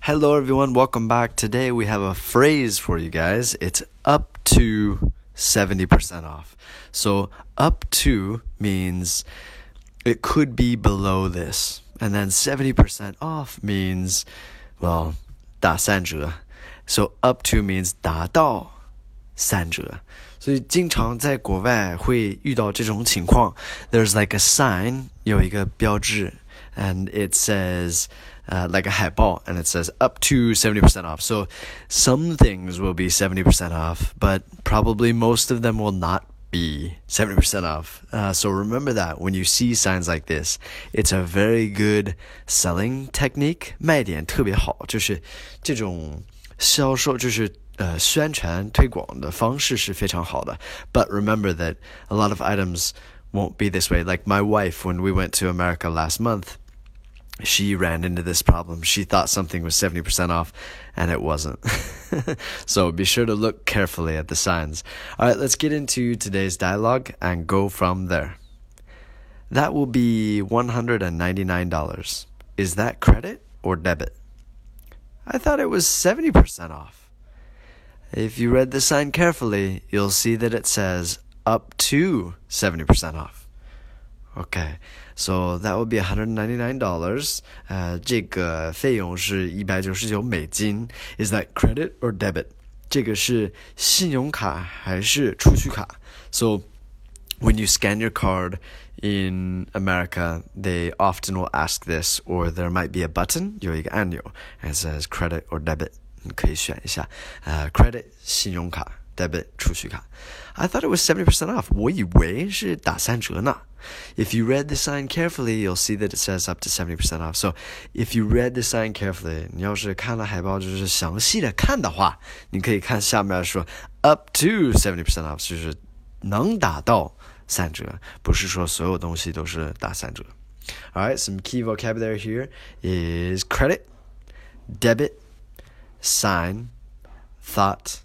Hello, everyone. Welcome back. Today we have a phrase for you guys. It's up to 70% off. So, up to means it could be below this. And then 70% off means, well, 打三折. So, up to means 达到三折。所以经常在国外会遇到这种情况。There's like a sign，有一个标志 ，and it says uh, like a ball, and it says up to 70% off. So some things will be 70% off, but probably most of them will not be 70% off. Uh, so remember that when you see signs like this, it's a very good selling technique. 卖点特别好，就是这种销售，就是呃宣传推广的方式是非常好的。But remember that a lot of items won't be this way. Like my wife, when we went to America last month, she ran into this problem. She thought something was 70% off and it wasn't. so be sure to look carefully at the signs. All right, let's get into today's dialogue and go from there. That will be $199. Is that credit or debit? I thought it was 70% off. If you read the sign carefully, you'll see that it says up to 70% off. Okay, so that would be hundred ninety nine dollars. 呃，这个费用是一百九十九美金。Is that credit or debit？这个是信用卡还是储蓄卡？So when you scan your card in America, they often will ask this, or there might be a button 有一个按钮，and says credit or debit。你可以选一下，呃，credit 信用卡。 debit 储蓄卡。I thought it was 70% off. 我以为是打三折呢。If you read the sign carefully, you'll see that it says up to 70% off. So, if you read the sign carefully, 你要是看了海报，就是详细的看的话，你可以看下面说 up to 70% off，就是能打到三折，不是说所有东西都是打三折。All right, some key vocabulary here is credit, debit, sign, thought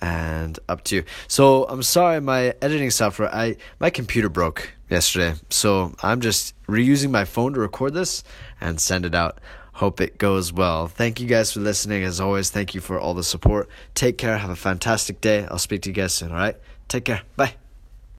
and up to you. So I'm sorry, my editing software, I my computer broke yesterday, so I'm just reusing my phone to record this and send it out. Hope it goes well. Thank you guys for listening. As always, thank you for all the support. Take care. Have a fantastic day. I'll speak to you guys soon. All right. Take care. Bye.